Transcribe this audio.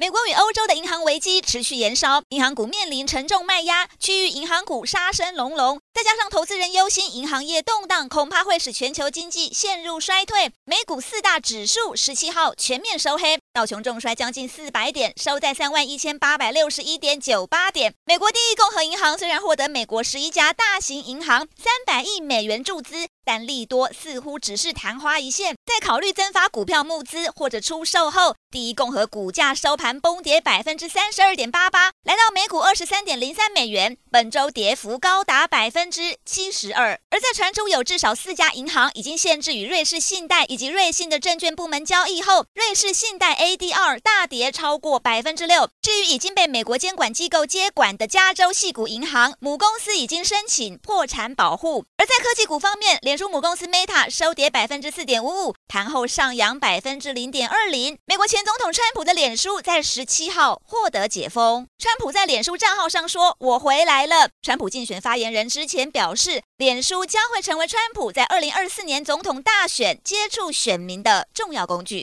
美国与欧洲的银行危机持续延烧，银行股面临沉重卖压，区域银行股杀声隆隆。再加上投资人忧心银行业动荡，恐怕会使全球经济陷入衰退。美股四大指数十七号全面收黑，道琼重摔将近四百点，收在三万一千八百六十一点九八点。美国第一共和银行虽然获得美国十一家大型银行三百亿美元注资。但利多似乎只是昙花一现，在考虑增发股票募资或者出售后，第一共和股价收盘崩跌百分之三十二点八八，来到每股二十三点零三美元，本周跌幅高达百分之七十二。而在传出有至少四家银行已经限制与瑞士信贷以及瑞信的证券部门交易后，瑞士信贷 ADR 大跌超过百分之六。至于已经被美国监管机构接管的加州系股银行，母公司已经申请破产保护。而在科技股方面，脸书。母公司 Meta 收跌百分之四点五五，盘后上扬百分之零点二零。美国前总统川普的脸书在十七号获得解封。川普在脸脸书账号上说：“我回来了。”川普竞选发言人之前表示，脸书将会成为川普在二零二四年总统大选接触选民的重要工具。